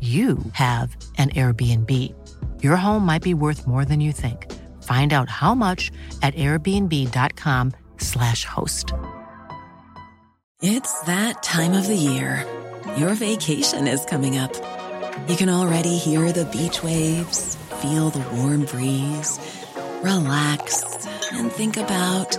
you have an Airbnb. Your home might be worth more than you think. Find out how much at airbnb.com/slash host. It's that time of the year. Your vacation is coming up. You can already hear the beach waves, feel the warm breeze, relax, and think about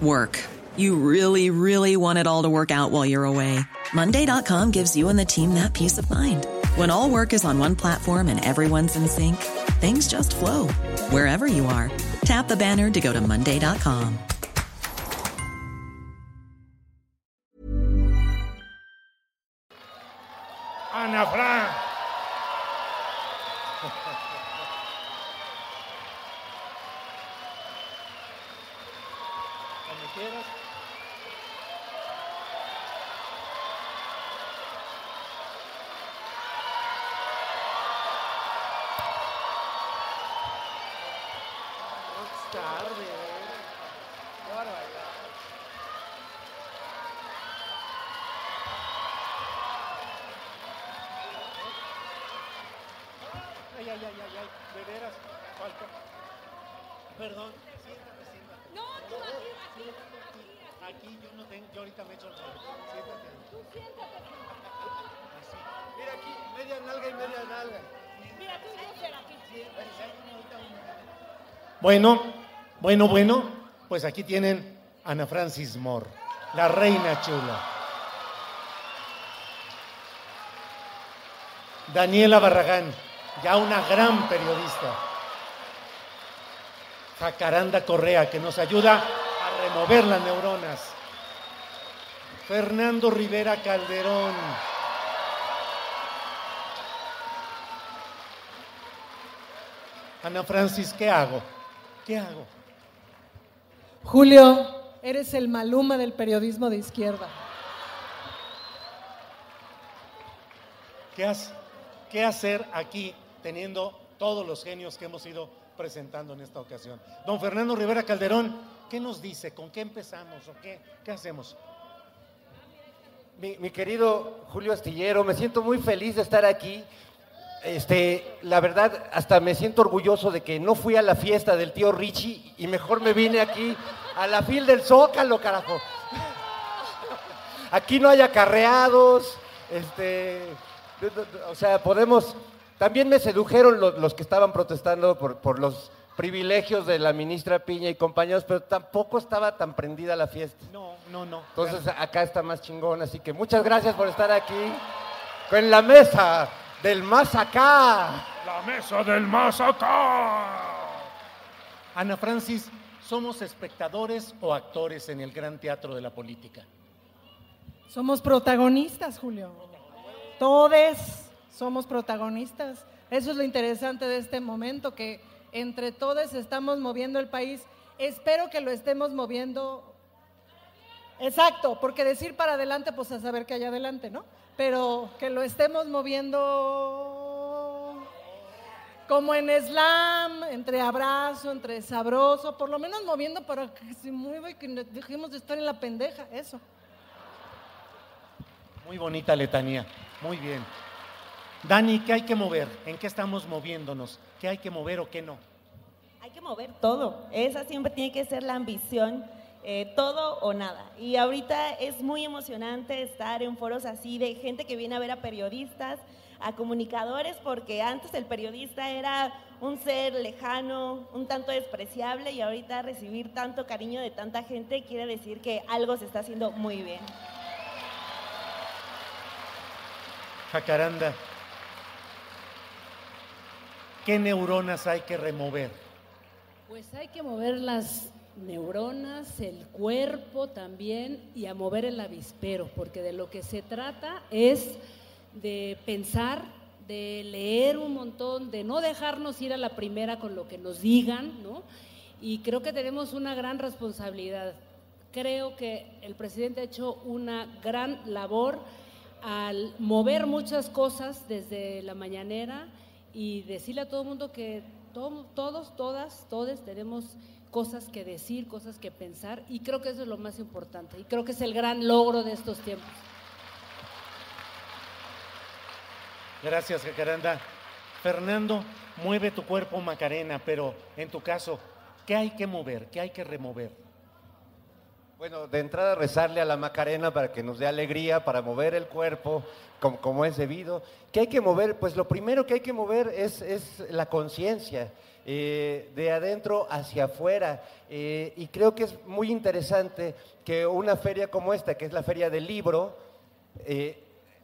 work. You really, really want it all to work out while you're away. Monday.com gives you and the team that peace of mind. When all work is on one platform and everyone's in sync, things just flow wherever you are. Tap the banner to go to Monday.com. Ana. Nalga y media nalga. Mira, tú y yo ser aquí. Bueno, bueno, bueno, pues aquí tienen a Ana Francis Moore, la reina chula. Daniela Barragán, ya una gran periodista. Jacaranda Correa, que nos ayuda a remover las neuronas. Fernando Rivera Calderón. Ana Francis, ¿qué hago? ¿Qué hago? Julio, eres el maluma del periodismo de izquierda. ¿Qué, has- qué hacer aquí teniendo todos los genios que hemos ido presentando en esta ocasión? Don Fernando Rivera Calderón, ¿qué nos dice? ¿Con qué empezamos o qué, qué hacemos? Mi, mi querido Julio Astillero, me siento muy feliz de estar aquí. Este, la verdad, hasta me siento orgulloso de que no fui a la fiesta del tío Richie y mejor me vine aquí a la fil del Zócalo, carajo. Aquí no hay acarreados, este, o sea, podemos. También me sedujeron los, los que estaban protestando por, por los privilegios de la ministra Piña y compañeros, pero tampoco estaba tan prendida la fiesta. No, no, no. Entonces acá está más chingón, así que muchas gracias por estar aquí con la mesa del más acá. La mesa del más acá. Ana Francis, ¿somos espectadores o actores en el gran teatro de la política? Somos protagonistas, Julio. Todos somos protagonistas. Eso es lo interesante de este momento, que entre todos estamos moviendo el país. Espero que lo estemos moviendo. Exacto, porque decir para adelante, pues a saber que hay adelante, ¿no? Pero que lo estemos moviendo como en slam, entre abrazo, entre sabroso, por lo menos moviendo para que se mueva y que dejemos de estar en la pendeja, eso. Muy bonita letanía. Muy bien. Dani, ¿qué hay que mover? ¿En qué estamos moviéndonos? ¿Qué hay que mover o qué no? Hay que mover todo. Esa siempre tiene que ser la ambición, eh, todo o nada. Y ahorita es muy emocionante estar en foros así de gente que viene a ver a periodistas, a comunicadores, porque antes el periodista era un ser lejano, un tanto despreciable, y ahorita recibir tanto cariño de tanta gente quiere decir que algo se está haciendo muy bien. Jacaranda. ¿Qué neuronas hay que remover? Pues hay que mover las neuronas, el cuerpo también y a mover el avispero, porque de lo que se trata es de pensar, de leer un montón, de no dejarnos ir a la primera con lo que nos digan, ¿no? Y creo que tenemos una gran responsabilidad. Creo que el presidente ha hecho una gran labor al mover muchas cosas desde la mañanera y decirle a todo el mundo que todos, todas, todos tenemos cosas que decir, cosas que pensar y creo que eso es lo más importante y creo que es el gran logro de estos tiempos. Gracias, Jacaranda. Fernando, mueve tu cuerpo, Macarena, pero en tu caso, ¿qué hay que mover? ¿Qué hay que remover? Bueno, de entrada rezarle a la Macarena para que nos dé alegría, para mover el cuerpo como, es debido. ¿Qué hay que mover? Pues lo primero que hay que mover es, es la conciencia, eh, de adentro hacia afuera. Eh, y creo que es muy interesante que una feria como esta, que es la Feria del Libro, eh,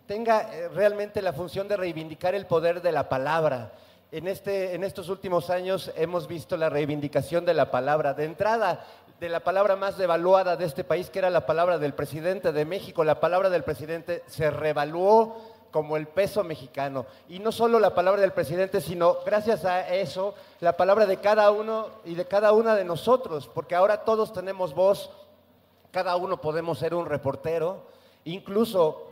tenga realmente la función de reivindicar el poder de la palabra. En, este, en estos últimos años hemos visto la reivindicación de la palabra. De entrada, de la palabra más devaluada de este país, que era la palabra del presidente de México. La palabra del presidente se revaluó como el peso mexicano. Y no solo la palabra del presidente, sino gracias a eso, la palabra de cada uno y de cada una de nosotros, porque ahora todos tenemos voz, cada uno podemos ser un reportero, incluso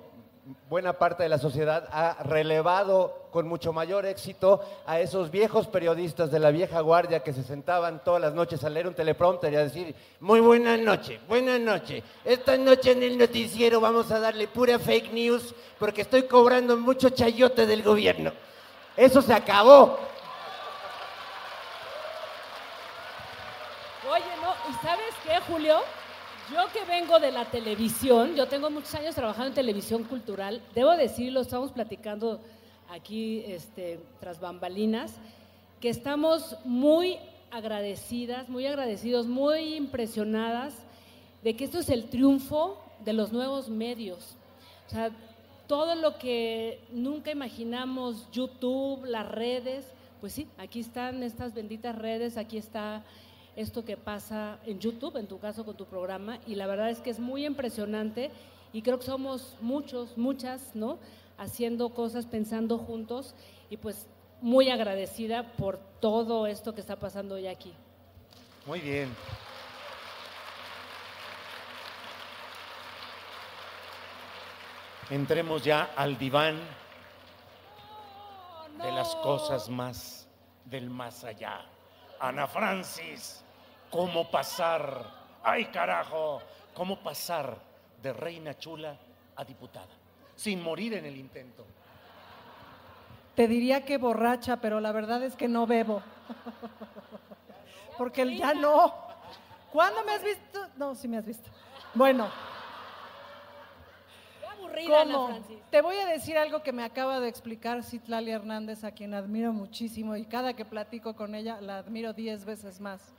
buena parte de la sociedad ha relevado con mucho mayor éxito a esos viejos periodistas de la vieja guardia que se sentaban todas las noches a leer un teleprompter y a decir, muy buena noche, buena noche. Esta noche en el noticiero vamos a darle pura fake news porque estoy cobrando mucho chayote del gobierno. Eso se acabó. Oye, no, ¿y sabes qué, Julio? Yo que vengo de la televisión, yo tengo muchos años trabajando en televisión cultural, debo decirlo, estamos platicando aquí este, tras bambalinas, que estamos muy agradecidas, muy agradecidos, muy impresionadas de que esto es el triunfo de los nuevos medios. O sea, todo lo que nunca imaginamos, YouTube, las redes, pues sí, aquí están estas benditas redes, aquí está esto que pasa en YouTube, en tu caso con tu programa, y la verdad es que es muy impresionante y creo que somos muchos, muchas, ¿no? Haciendo cosas, pensando juntos y pues muy agradecida por todo esto que está pasando hoy aquí. Muy bien. Entremos ya al diván de las cosas más del más allá. Ana Francis, ¿cómo pasar? ¡Ay, carajo! ¿Cómo pasar de reina chula a diputada? Sin morir en el intento. Te diría que borracha, pero la verdad es que no bebo. Porque ya no. ¿Cuándo me has visto? No, sí me has visto. Bueno. Te voy a decir algo que me acaba de explicar Citlali Hernández, a quien admiro muchísimo y cada que platico con ella la admiro diez veces más.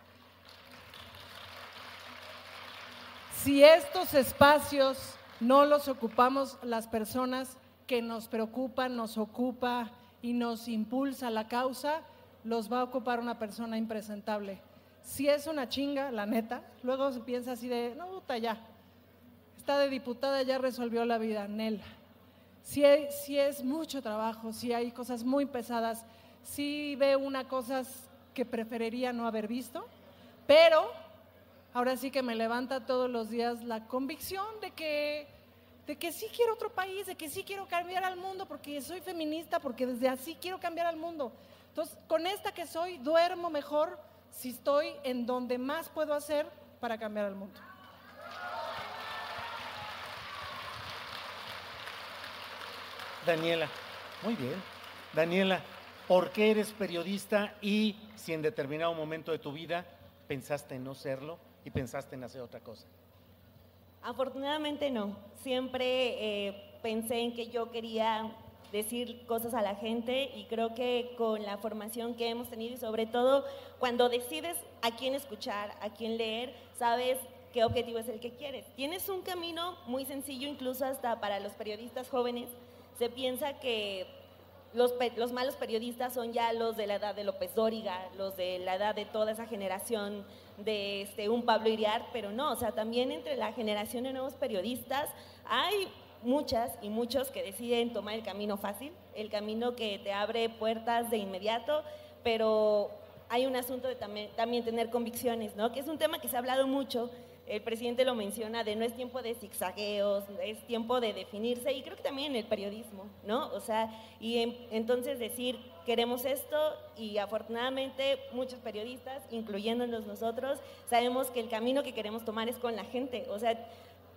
Si estos espacios no los ocupamos las personas que nos preocupan, nos ocupa y nos impulsa la causa, los va a ocupar una persona impresentable. Si es una chinga, la neta, luego se piensa así de, no, puta, ya, está de diputada, ya resolvió la vida, Nel. Si, si es mucho trabajo, si hay cosas muy pesadas, si ve una cosas que preferiría no haber visto, pero ahora sí que me levanta todos los días la convicción de que, de que sí quiero otro país, de que sí quiero cambiar al mundo, porque soy feminista, porque desde así quiero cambiar al mundo. Entonces, con esta que soy, duermo mejor si estoy en donde más puedo hacer para cambiar al mundo. Daniela, muy bien. Daniela, ¿por qué eres periodista y si en determinado momento de tu vida pensaste en no serlo y pensaste en hacer otra cosa? Afortunadamente no. Siempre eh, pensé en que yo quería decir cosas a la gente y creo que con la formación que hemos tenido y sobre todo cuando decides a quién escuchar, a quién leer, sabes qué objetivo es el que quieres. Tienes un camino muy sencillo incluso hasta para los periodistas jóvenes se piensa que los, malos periodistas son ya los de la edad de López Dóriga, los de la edad de toda esa generación de este, un Pablo Iriar, pero no, o sea, también entre la generación de nuevos periodistas hay muchas y muchos que deciden tomar el camino fácil, el camino que te abre puertas de inmediato, pero hay un asunto de también, también tener convicciones, ¿no? Que es un tema que se ha hablado mucho, el presidente lo menciona, de no es tiempo de zigzagueos, es tiempo de definirse, y creo que también el periodismo, ¿no? O sea, y en- entonces decir, queremos esto, y afortunadamente muchos periodistas, incluyéndonos nosotros, sabemos que el camino que queremos tomar es con la gente, o sea,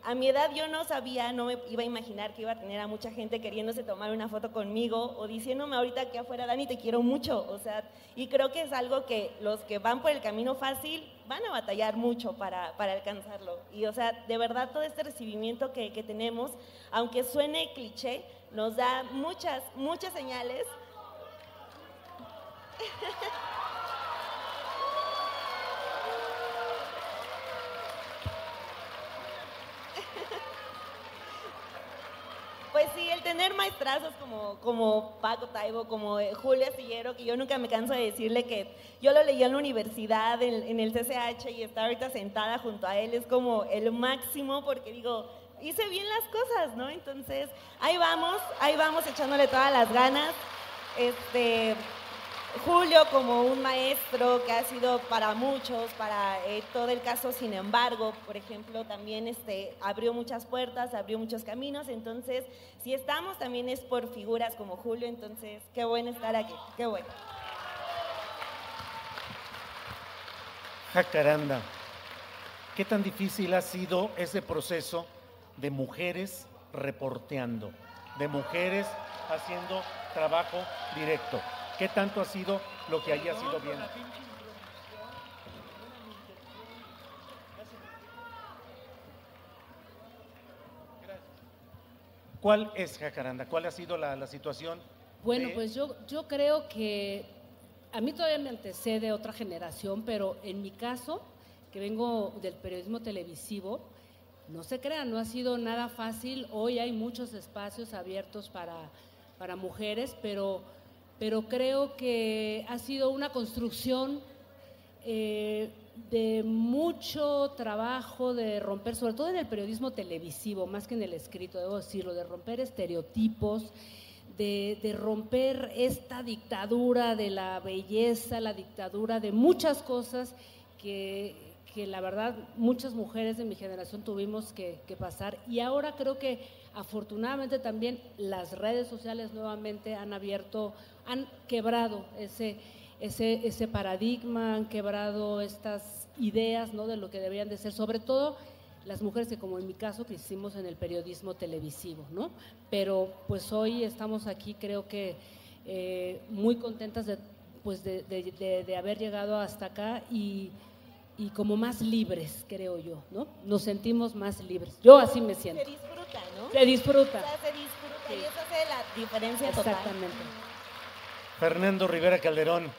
a mi edad yo no sabía, no me iba a imaginar que iba a tener a mucha gente queriéndose tomar una foto conmigo o diciéndome ahorita aquí afuera, Dani, te quiero mucho. O sea, y creo que es algo que los que van por el camino fácil van a batallar mucho para, para alcanzarlo. Y o sea, de verdad todo este recibimiento que, que tenemos, aunque suene cliché, nos da muchas, muchas señales Pues sí, el tener maestrazos como, como Paco Taibo, como eh, Julio Astillero, que yo nunca me canso de decirle que yo lo leí en la universidad, en, en el CCH, y estar ahorita sentada junto a él es como el máximo, porque digo, hice bien las cosas, ¿no? Entonces, ahí vamos, ahí vamos echándole todas las ganas. Este, Julio como un maestro que ha sido para muchos, para eh, todo el caso, sin embargo, por ejemplo, también este, abrió muchas puertas, abrió muchos caminos, entonces, si estamos también es por figuras como Julio, entonces, qué bueno estar aquí, qué bueno. Jacaranda, ¿qué tan difícil ha sido ese proceso de mujeres reporteando, de mujeres haciendo trabajo directo? ¿Qué tanto ha sido lo que haya sido bien? ¿Cuál es Jacaranda? ¿Cuál ha sido la, la situación? Bueno, de- pues yo, yo creo que a mí todavía me antecede otra generación, pero en mi caso, que vengo del periodismo televisivo, no se crean, no ha sido nada fácil. Hoy hay muchos espacios abiertos para, para mujeres, pero, pero creo que ha sido una construcción eh, de mucho trabajo de romper, sobre todo en el periodismo televisivo, más que en el escrito, debo decirlo, de romper estereotipos, de, de romper esta dictadura de la belleza, la dictadura de muchas cosas que, que la verdad muchas mujeres de mi generación tuvimos que, pasar. Y ahora creo que afortunadamente también las redes sociales nuevamente han abierto, han quebrado ese, ese, ese paradigma, han quebrado estas ideas ¿no? de lo que deberían de ser, sobre todo las mujeres que como en mi caso que hicimos en el periodismo televisivo, ¿no? Pero pues hoy estamos aquí creo que eh, muy contentas de, pues de- de haber llegado hasta acá y, y como más libres, creo yo, ¿no? Nos sentimos más libres. Yo así me siento. Se disfruta, ¿no? Se disfruta. O sea, se disfruta Sí. y eso hace la diferencia total. Exactamente. Fernando Rivera Calderón,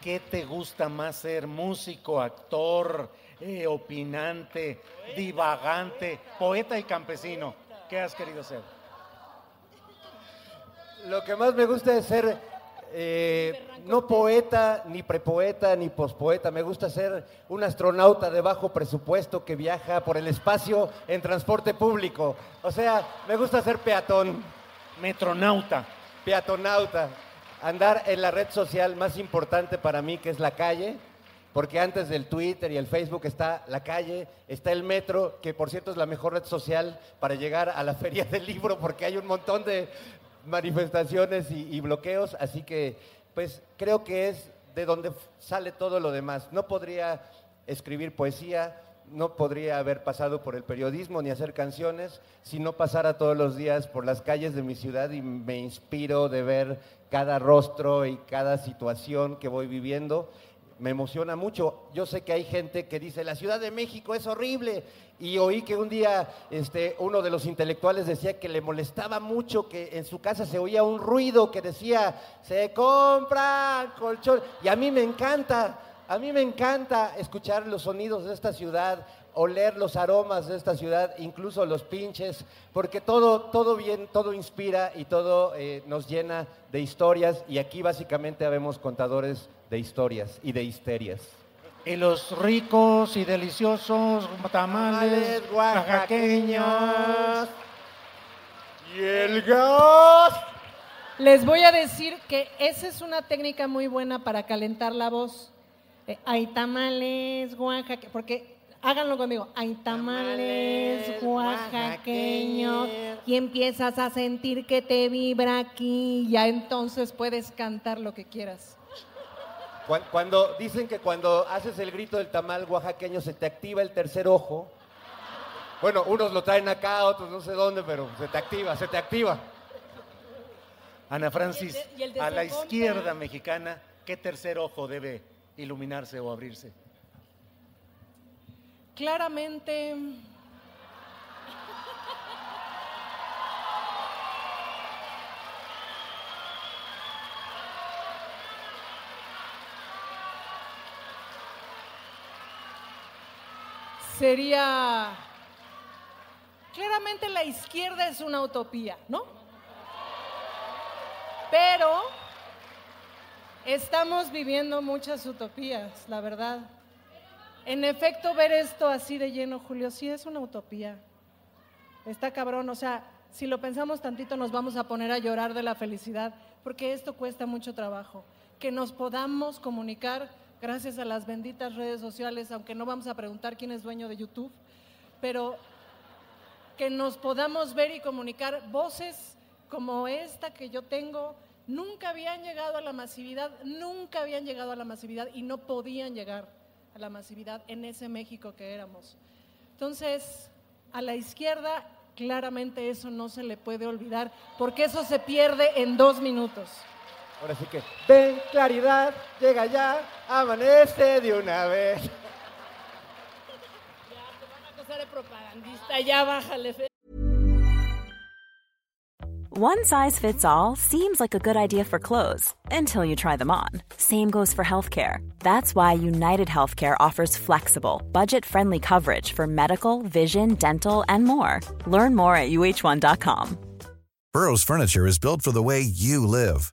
¿qué te gusta más ser? ¿Músico, actor, eh, opinante, divagante, poeta y campesino? ¿Qué has querido ser? Lo que más me gusta es ser eh, no poeta, ni prepoeta, ni pospoeta. Me gusta ser un astronauta de bajo presupuesto que viaja por el espacio en transporte público. O sea, me gusta ser peatón, Metronauta. peatonauta. Andar en la red social más importante para mí, que es la calle. Porque antes del Twitter y el Facebook está la calle, está el metro, que por cierto es la mejor red social para llegar a la feria del libro, porque hay un montón de manifestaciones y, bloqueos, así que pues creo que es de donde sale todo lo demás. No podría escribir poesía, no podría haber pasado por el periodismo ni hacer canciones si no pasara todos los días por las calles de mi ciudad y me inspiro de ver cada rostro y cada situación que voy viviendo me emociona mucho. Yo sé que hay gente que dice, la Ciudad de México es horrible. Y oí que un día este, uno de los intelectuales decía que le molestaba mucho que en su casa se oía un ruido que decía, se compran colchones. Y a mí me encanta, A mí me encanta escuchar los sonidos de esta ciudad, oler los aromas de esta ciudad, incluso los pinches, porque todo, todo bien, todo inspira y todo eh, nos llena de historias y aquí básicamente habemos contadores de historias y de histerias. Y los ricos y deliciosos tamales, oaxaqueños. Y el gas. Les voy a decir que esa es una técnica muy buena para calentar la voz. Eh, hay tamales, Oaxaca, porque háganlo conmigo. Hay tamales, oaxaqueños. oaxaqueños. Y empiezas a sentir que te vibra aquí. Ya entonces puedes cantar lo que quieras. Cuan- Cuando dicen que cuando haces el grito del tamal oaxaqueño se te activa el tercer ojo. Bueno, unos lo traen acá, otros no sé dónde, pero se te activa, se te activa. Ana Francis, Y el de- y el de a la izquierda mexicana, ¿qué tercer ojo debe iluminarse o abrirse? Claramente. Sería. Claramente la izquierda es una utopía, ¿no? Pero estamos viviendo muchas utopías, la verdad. En efecto, ver esto así de lleno, Julio, sí es una utopía. Está cabrón, o sea, si lo pensamos tantito nos vamos a poner a llorar de la felicidad, porque esto cuesta mucho trabajo. Que nos podamos comunicar gracias a las benditas redes sociales, aunque no vamos a preguntar quién es dueño de YouTube, pero que nos podamos ver y comunicar voces como esta que yo tengo, nunca habían llegado a la masividad, nunca habían llegado a la masividad y no podían llegar a la masividad en ese México que éramos. Entonces, a la izquierda, claramente eso no se le puede olvidar, porque eso se pierde en dos minutos. Ahora sí que, ven, claridad, llega ya, amanece de una vez. Ya, te van a acusar de propagandista, ya bájale. One size fits all seems like a good idea for clothes until you try them on. Same goes for healthcare. That's why United Healthcare offers flexible, budget friendly coverage for medical, vision, dental, and more. Learn more at uh1.com. Burrow's furniture is built for the way you live.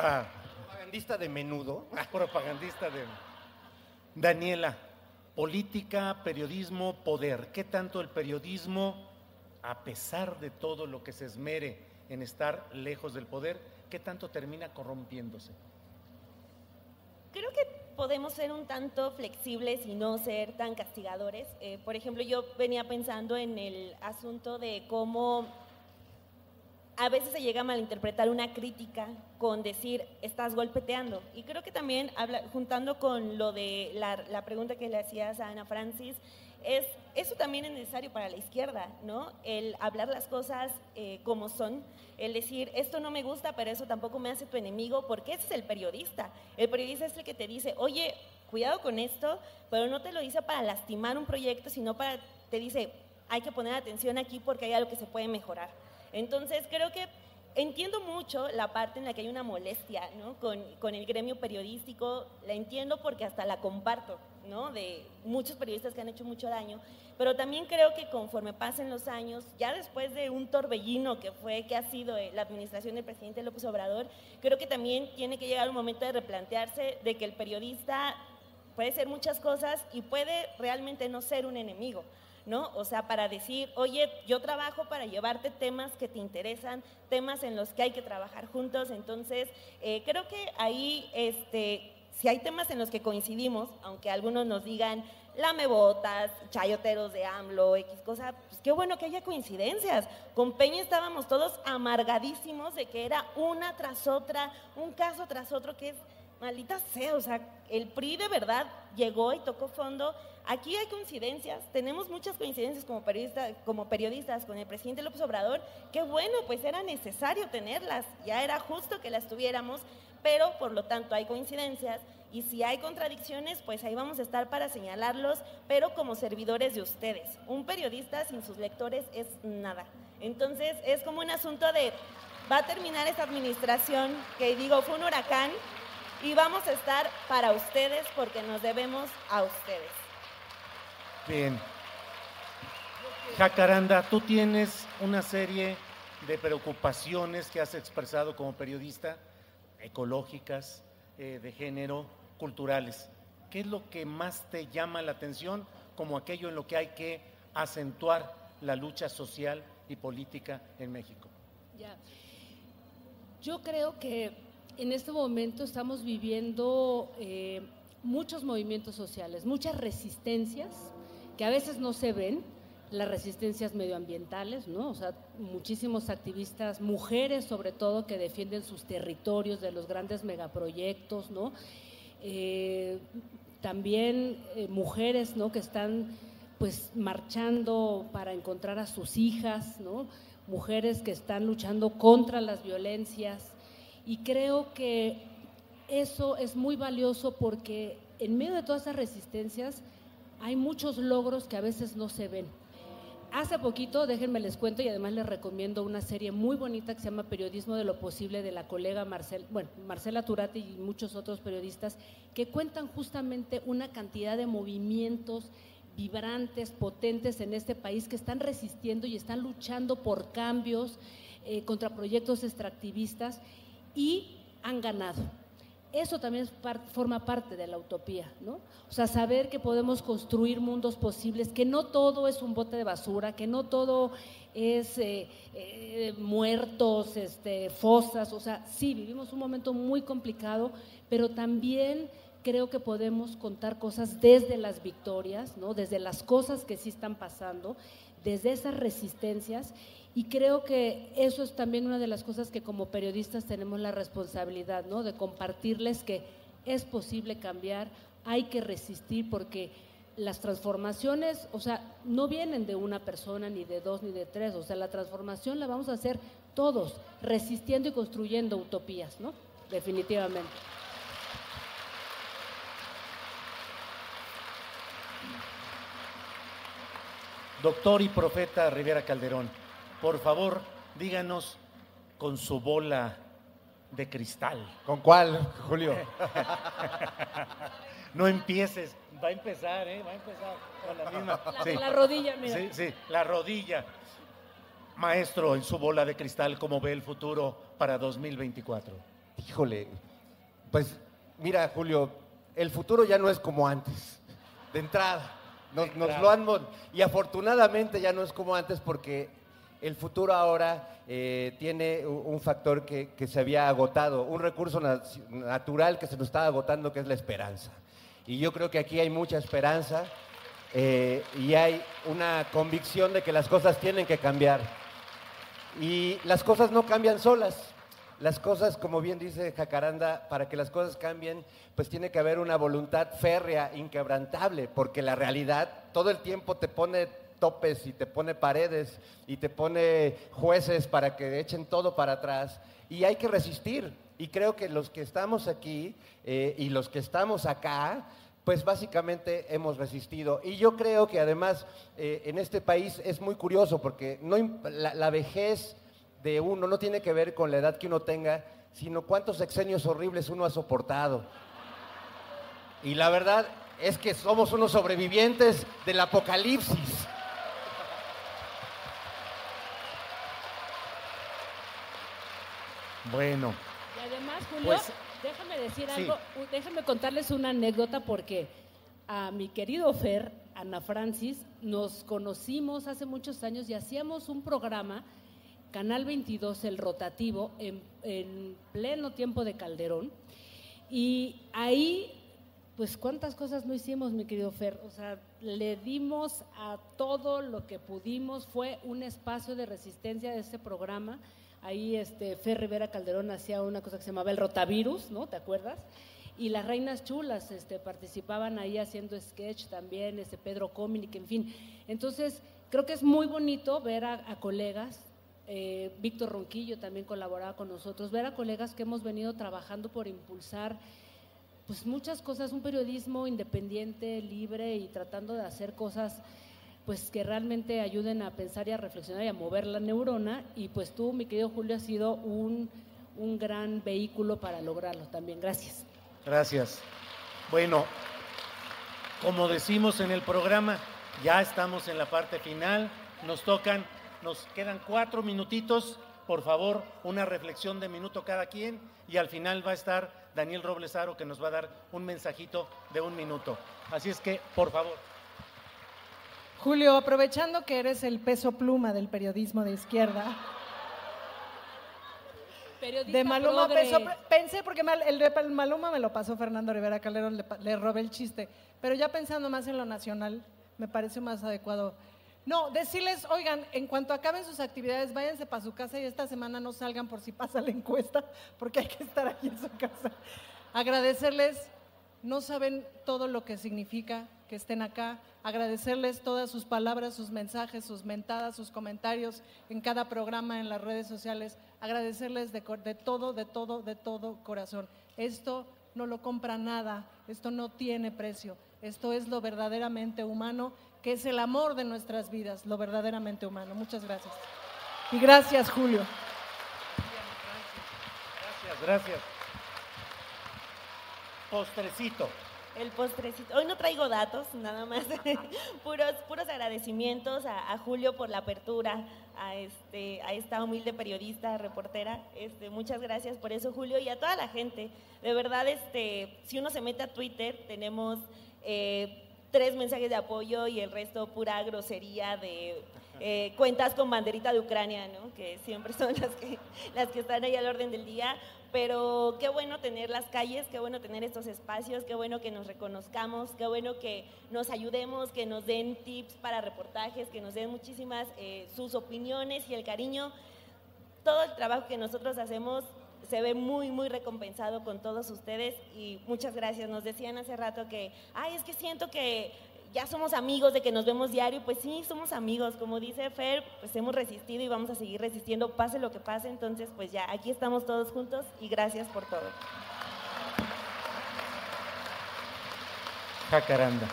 Ah, Propagandista de menudo. propagandista de Daniela, política, periodismo, poder. ¿Qué tanto el periodismo, a pesar de todo lo que se esmere en estar lejos del poder, qué tanto termina corrompiéndose? Creo que podemos ser un tanto flexibles y no ser tan castigadores. Eh, por ejemplo, yo venía pensando en el asunto de cómo a veces se llega a malinterpretar una crítica con decir estás golpeteando. Y creo que también, habla- juntando con lo de la, pregunta que le hacías a Ana Francis, es, eso también es necesario para la izquierda, ¿no? El hablar las cosas eh, como son, el decir esto no me gusta, pero eso tampoco me hace tu enemigo, porque ese es el periodista. El periodista es el que te dice, oye, cuidado con esto, pero no te lo dice para lastimar un proyecto, sino para, te dice, hay que poner atención aquí porque hay algo que se puede mejorar. Entonces, creo que entiendo mucho la parte en la que hay una molestia ¿no? con, con el gremio periodístico, la entiendo porque hasta la comparto, ¿no? de muchos periodistas que han hecho mucho daño, pero también creo que conforme pasen los años, ya después de un torbellino que fue, que ha sido eh, la administración del presidente López Obrador, creo que también tiene que llegar un momento de replantearse de que el periodista puede ser muchas cosas y puede realmente no ser un enemigo. ¿No? O sea, para decir, oye, yo trabajo para llevarte temas que te interesan, temas en los que hay que trabajar juntos. Entonces, eh, creo que ahí, este, si hay temas en los que coincidimos, aunque algunos nos digan lamebotas, chayoteros de AMLO, X cosa, pues qué bueno que haya coincidencias. Con Peña estábamos todos amargadísimos de que era una tras otra, un caso tras otro, que es maldita sea, o sea, el PRI de verdad llegó y tocó fondo. Aquí hay coincidencias, tenemos muchas coincidencias como, periodista, como periodistas con el presidente López Obrador, que bueno, pues era necesario tenerlas, ya era justo que las tuviéramos, pero por lo tanto hay coincidencias y si hay contradicciones, pues ahí vamos a estar para señalarlos, pero como servidores de ustedes. Un periodista sin sus lectores es nada. Entonces es como un asunto de, va a terminar esta administración, que digo, fue un huracán, y vamos a estar para ustedes porque nos debemos a ustedes. Bien. Jacaranda, tú tienes una serie de preocupaciones que has expresado como periodista, ecológicas, eh, de género, culturales. ¿Qué es lo que más te llama la atención como aquello en lo que hay que acentuar la lucha social y política en México? Ya. Yo creo que en este momento estamos viviendo eh, muchos movimientos sociales, muchas resistencias que a veces no se ven, las resistencias medioambientales, ¿no? O sea, muchísimos activistas, mujeres sobre todo, que defienden sus territorios de los grandes megaproyectos, ¿no? Eh, también eh, mujeres, ¿no? Que están pues marchando para encontrar a sus hijas, ¿no? Mujeres que están luchando contra las violencias y creo que eso es muy valioso porque en medio de todas esas resistencias hay muchos logros que a veces no se ven. Hace poquito, déjenme les cuento y además les recomiendo una serie muy bonita que se llama Periodismo de lo Posible de la colega bueno, Marcela Turati y muchos otros periodistas que cuentan justamente una cantidad de movimientos vibrantes, potentes en este país que están resistiendo y están luchando por cambios eh, contra proyectos extractivistas y han ganado. Eso también forma parte de la utopía, ¿no? O sea, saber que podemos construir mundos posibles, que no todo es un bote de basura, que no todo es eh, eh, muertos, este, fosas, o sea, sí, vivimos un momento muy complicado, pero también creo que podemos contar cosas desde las victorias, ¿no? Desde las cosas que sí están pasando, desde esas resistencias y creo que eso es también una de las cosas que como periodistas tenemos la responsabilidad, ¿no? De compartirles que es posible cambiar, hay que resistir porque las transformaciones, o sea, no vienen de una persona, ni de dos, ni de tres, o sea, la transformación la vamos a hacer todos, resistiendo y construyendo utopías, ¿no? Definitivamente. Doctor y profeta Rivera Calderón, por favor, díganos con su bola de cristal. ¿Con cuál, Julio? no empieces, va a empezar, ¿eh? Va a empezar con la misma. La, sí. la rodilla, mira. Sí, sí, la rodilla. Maestro, en su bola de cristal, ¿cómo ve el futuro para 2024? Híjole, pues mira, Julio, el futuro ya no es como antes, de entrada. Nos, nos lo han, y afortunadamente ya no es como antes porque el futuro ahora eh, tiene un factor que, se había agotado, un recurso natural que se nos está agotando, que es la esperanza. Y yo creo que aquí hay mucha esperanza eh, y hay una convicción de que las cosas tienen que cambiar. Y las cosas no cambian solas. Las cosas, como bien dice Jacaranda, para que las cosas cambien, pues tiene que haber una voluntad férrea, inquebrantable, porque la realidad todo el tiempo te pone topes y te pone paredes y te pone jueces para que echen todo para atrás. Y hay que resistir. Y creo que los que estamos aquí eh, y los que estamos acá, pues básicamente hemos resistido. Y yo creo que además eh, en este país es muy curioso porque no, la, la vejez de uno no tiene que ver con la edad que uno tenga, sino cuántos exenios horribles uno ha soportado. Y la verdad es que somos unos sobrevivientes del apocalipsis. Bueno. Y además, Julio, pues, déjame decir algo, déjame contarles una anécdota porque a mi querido Fer, Ana Francis, nos conocimos hace muchos años y hacíamos un programa, Canal 22, el rotativo, en, en pleno tiempo de Calderón. Y ahí, pues cuántas cosas no hicimos, mi querido Fer. O sea, le dimos a todo lo que pudimos. Fue un espacio de resistencia de este programa Ahí este, Fer Rivera Calderón hacía una cosa que se llamaba el rotavirus, ¿no? ¿Te acuerdas? y las reinas chulas este, participaban ahí haciendo sketch también, este Pedro Cominic, en fin. Entonces, creo que es muy bonito ver a, a colegas, eh, Víctor Ronquillo también colaboraba con nosotros, ver a colegas que hemos venido trabajando por impulsar pues muchas cosas, un periodismo independiente, libre y tratando de hacer cosas pues que realmente ayuden a pensar y a reflexionar y a mover la neurona y pues tú, mi querido Julio, has sido un, un gran vehículo para lograrlo también. Gracias. Gracias. Bueno, como decimos en el programa, ya estamos en la parte final, nos tocan, nos quedan cuatro minutitos, por favor, una reflexión de minuto cada quien y al final va a estar Daniel Roblesaro que nos va a dar un mensajito de un minuto. Así es que, por favor. Julio, aprovechando que eres el peso pluma del periodismo de izquierda, Periodista de Maluma progre. peso, pensé porque mal- el de Maluma me lo pasó Fernando Rivera Calderón, le, le robé el chiste, pero ya pensando más en lo nacional, me parece más adecuado. No, decirles, oigan, en cuanto acaben sus actividades, váyanse para su casa y esta semana no salgan por si pasa la encuesta, porque hay que estar aquí en su casa. Agradecerles, no saben todo lo que significa que estén acá, agradecerles todas sus palabras, sus mensajes, sus mentadas, sus comentarios en cada programa, en las redes sociales, agradecerles de, todo, de todo, de todo corazón. Esto no lo compra nada, esto no tiene precio, esto es lo verdaderamente humano, que es el amor de nuestras vidas, lo verdaderamente humano. Muchas gracias. Y gracias, Julio. Gracias, gracias. Postrecito. El postrecito. Hoy no traigo datos, nada más. puros, puros agradecimientos a, Julio por la apertura, a, este, a esta humilde periodista, reportera. Este, muchas gracias por eso, Julio, y a toda la gente. De verdad, este, si uno se mete a Twitter, tenemos eh, tres mensajes de apoyo y el resto pura grosería de eh, cuentas con banderita de Ucrania, ¿no? que siempre son las que, las que están ahí al orden del día. Pero qué bueno tener las calles, qué bueno tener estos espacios, qué bueno que nos reconozcamos, qué bueno que nos ayudemos, que nos den tips para reportajes, que nos den muchísimas eh, sus opiniones y el cariño. Todo el trabajo que nosotros hacemos se ve muy, muy recompensado con todos ustedes y muchas gracias. Nos decían hace rato que, ay, es que siento que ya somos amigos, de que nos vemos diario, pues sí, somos amigos, como dice Fer, pues hemos resistido y vamos a seguir resistiendo, pase lo que pase, entonces pues ya, aquí estamos todos juntos y gracias por todo. Jacaranda.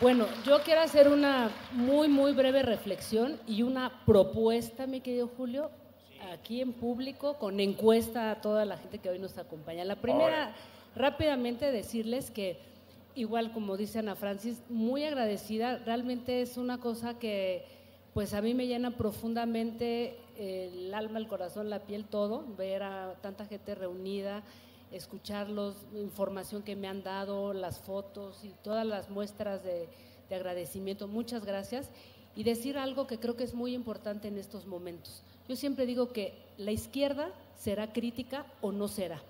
Bueno, yo quiero hacer una muy, muy breve reflexión y una propuesta, mi querido Julio, aquí en público, con encuesta a toda la gente que hoy nos acompaña. La primera, rápidamente decirles que, igual como dice Ana Francis, muy agradecida, realmente es una cosa que pues a mí me llena profundamente el alma, el corazón, la piel, todo, ver a tanta gente reunida, escucharlos, información que me han dado, las fotos y todas las muestras de, de agradecimiento. Muchas gracias. Y decir algo que creo que es muy importante en estos momentos. Yo siempre digo que la izquierda será crítica o no será.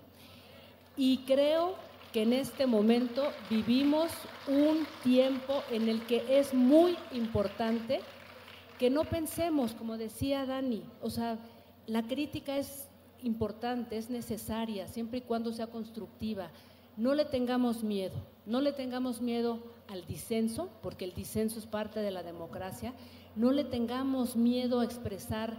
Y creo que en este momento vivimos un tiempo en el que es muy importante que no pensemos, como decía Dani, o sea, la crítica es importante, es necesaria, siempre y cuando sea constructiva. No le tengamos miedo, no le tengamos miedo al disenso, porque el disenso es parte de la democracia. No le tengamos miedo a expresar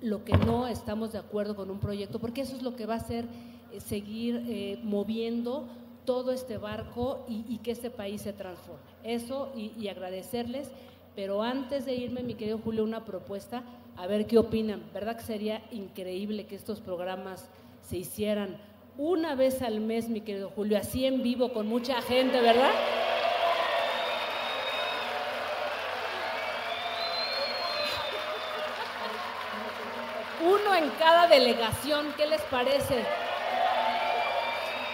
lo que no estamos de acuerdo con un proyecto, porque eso es lo que va a hacer eh, seguir eh, moviendo todo este barco y, que este país se transforme. Eso y, y agradecerles, pero antes de irme, mi querido Julio, una propuesta, a ver qué opinan. ¿Verdad que sería increíble que estos programas se hicieran una vez al mes, mi querido Julio, así en vivo con mucha gente, ¿verdad? Uno en cada delegación, ¿qué les parece?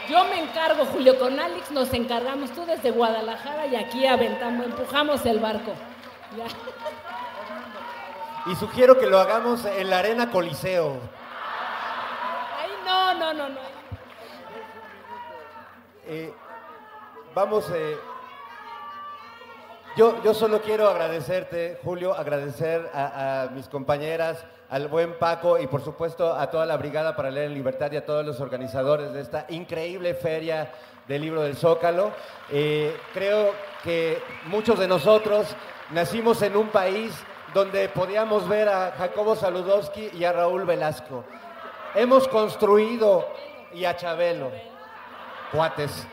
Yo me encargo, Julio, con Alex nos encargamos, tú desde Guadalajara y aquí aventamos, empujamos el barco. Ya. Y sugiero que lo hagamos en la Arena Coliseo. Ay, no, no, no, no. Eh, vamos, eh, Yo, solo quiero agradecerte, Julio, agradecer a, a mis compañeras, al buen Paco y por supuesto a toda la Brigada para Leer en Libertad y a todos los organizadores de esta increíble feria del libro del Zócalo. Eh, creo que muchos de nosotros nacimos en un país donde podíamos ver a Jacobo Saludowski y a Raúl Velasco. Hemos construido, y a Chabelo, cuates,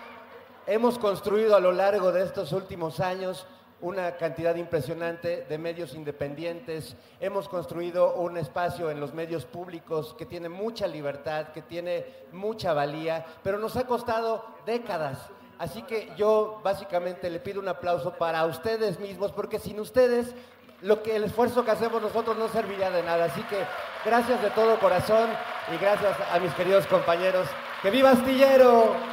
hemos construido a lo largo de estos últimos años una cantidad impresionante de medios independientes. Hemos construido un espacio en los medios públicos que tiene mucha libertad, que tiene mucha valía, pero nos ha costado décadas. Así que yo básicamente le pido un aplauso para ustedes mismos, porque sin ustedes lo que el esfuerzo que hacemos nosotros no serviría de nada. Así que gracias de todo corazón y gracias a mis queridos compañeros. ¡Que viva Astillero!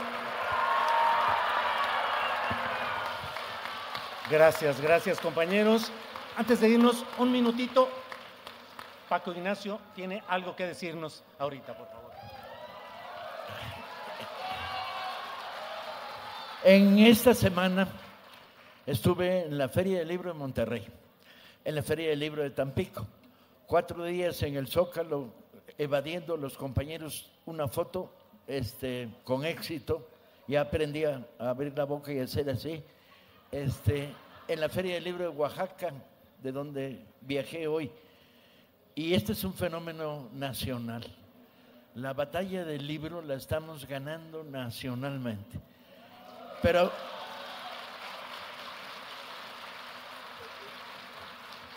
Gracias, gracias compañeros. Antes de irnos, un minutito. Paco Ignacio tiene algo que decirnos ahorita, por favor. En esta semana estuve en la Feria del Libro de Monterrey, en la Feria del Libro de Tampico. Cuatro días en el Zócalo, evadiendo los compañeros una foto este, con éxito. Ya aprendí a abrir la boca y hacer así este, en la Feria del Libro de Oaxaca, de donde viajé hoy. Y este es un fenómeno nacional. La batalla del libro la estamos ganando nacionalmente. Pero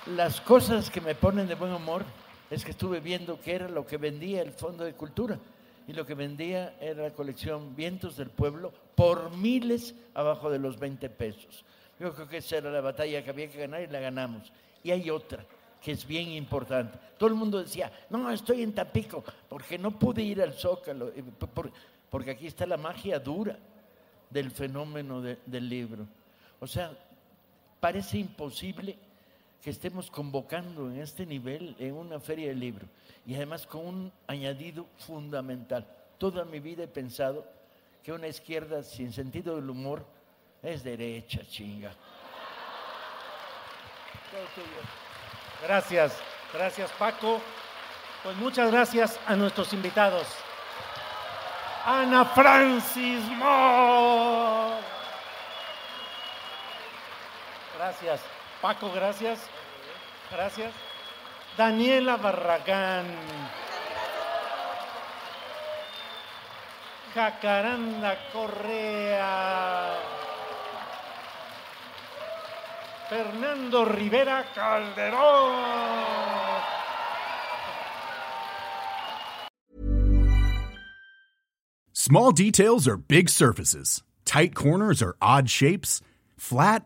las cosas que me ponen de buen humor es que estuve viendo qué era lo que vendía el Fondo de Cultura. Y lo que vendía era la colección Vientos del Pueblo por miles abajo de los 20 pesos. Yo creo que esa era la batalla que había que ganar y la ganamos. Y hay otra que es bien importante. Todo el mundo decía, no, estoy en Tapico porque no pude ir al Zócalo, porque aquí está la magia dura del fenómeno del libro. O sea, parece imposible que estemos convocando en este nivel en una feria de libro y además con un añadido fundamental. Toda mi vida he pensado que una izquierda sin sentido del humor es derecha, chinga. Gracias, gracias Paco. Pues muchas gracias a nuestros invitados. Ana Francis Moore. Gracias. Paco, gracias. Gracias. Daniela Barragán. Jacaranda Correa. Fernando Rivera Calderón. Small details are big surfaces. Tight corners are odd shapes. Flat,